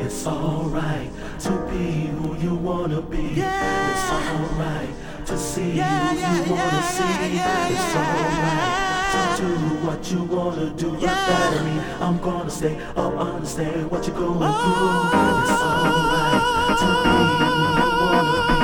It's alright to be who you wanna be. Yeah. It's alright to see Yeah, who yeah, you wanna see. it's alright to do what you wanna do. Yeah. that don't mean I'm gonna stay up, understand what you're going Oh. through. It's alright to be who you wanna be.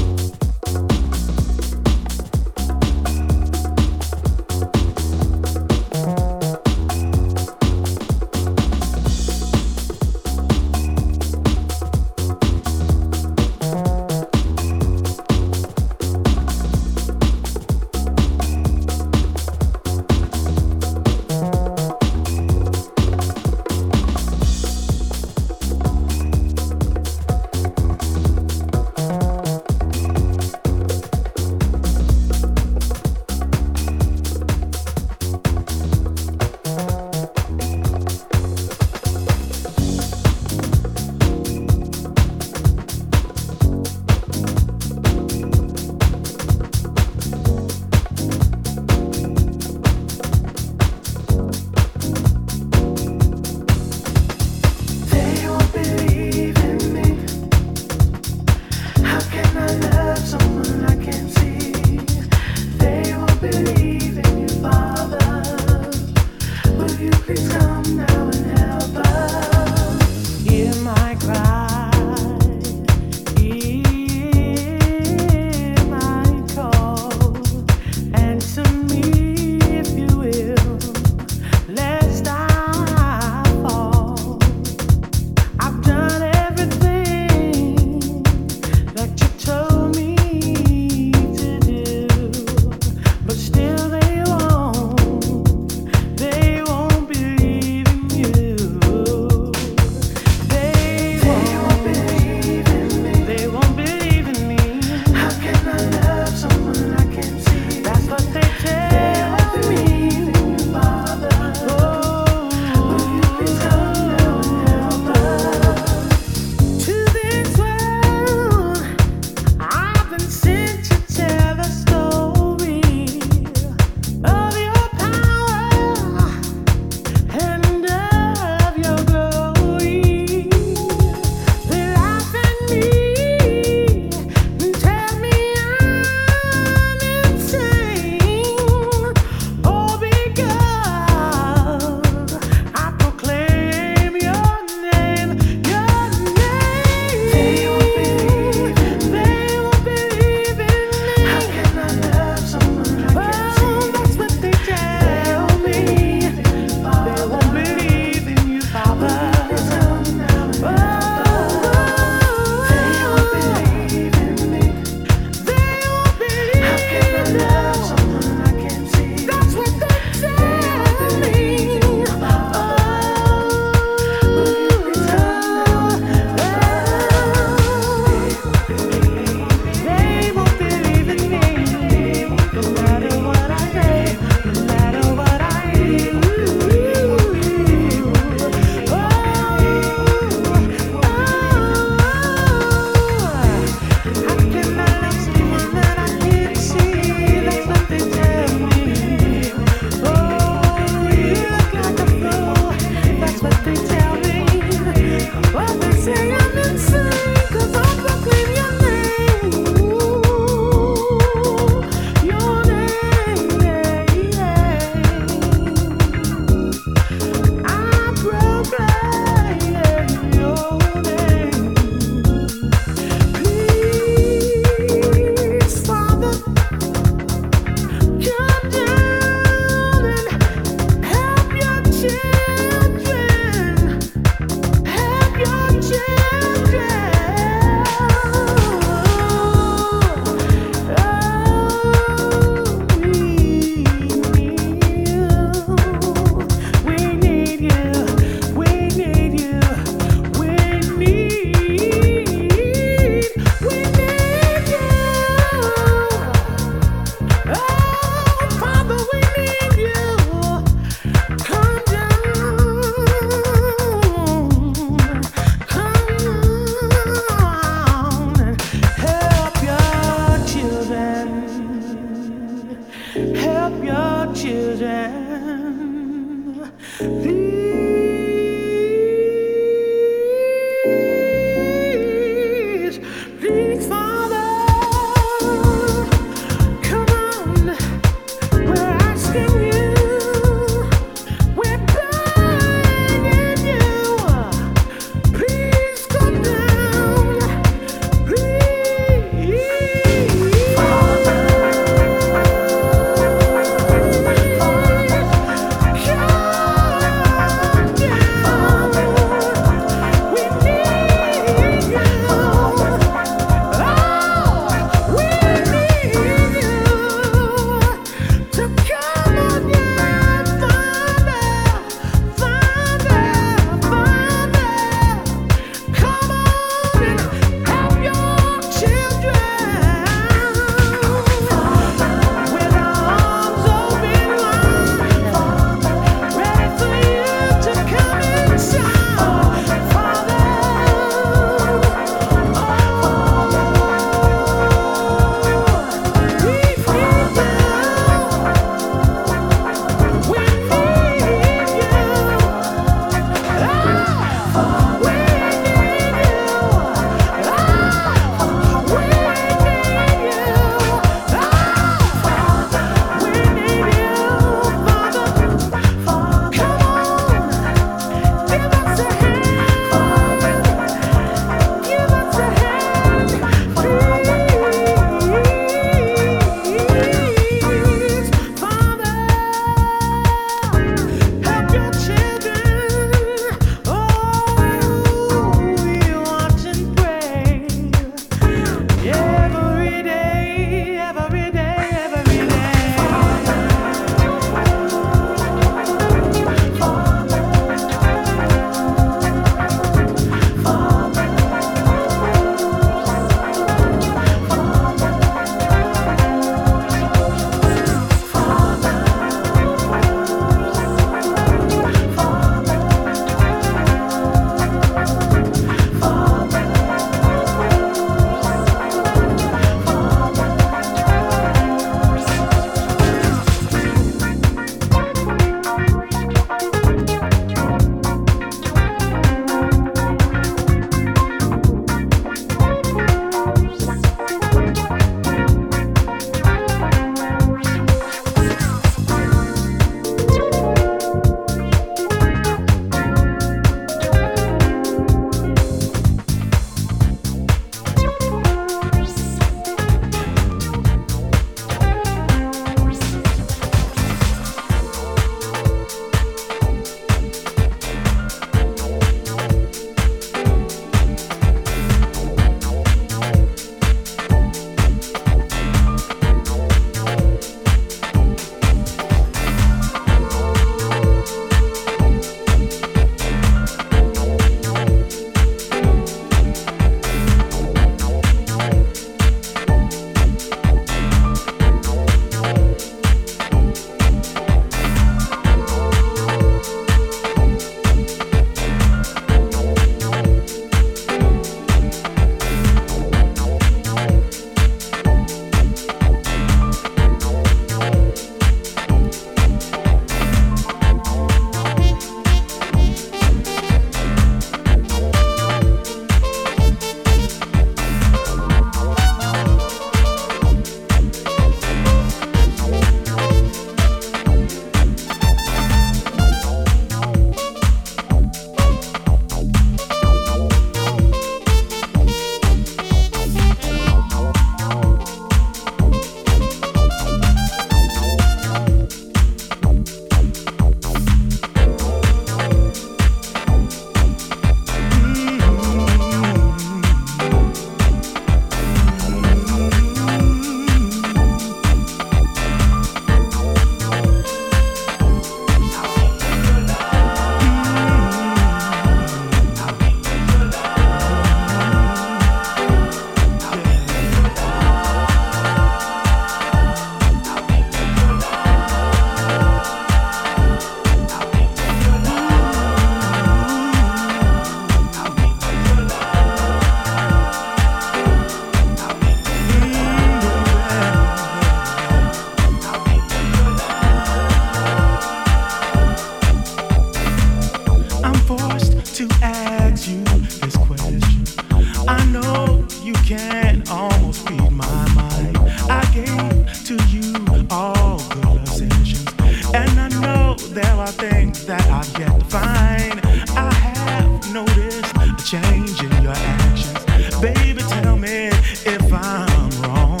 I'm wrong.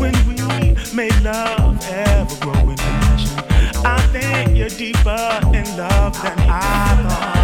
When we made love ever growing passion, I think you're deeper in love than I thought.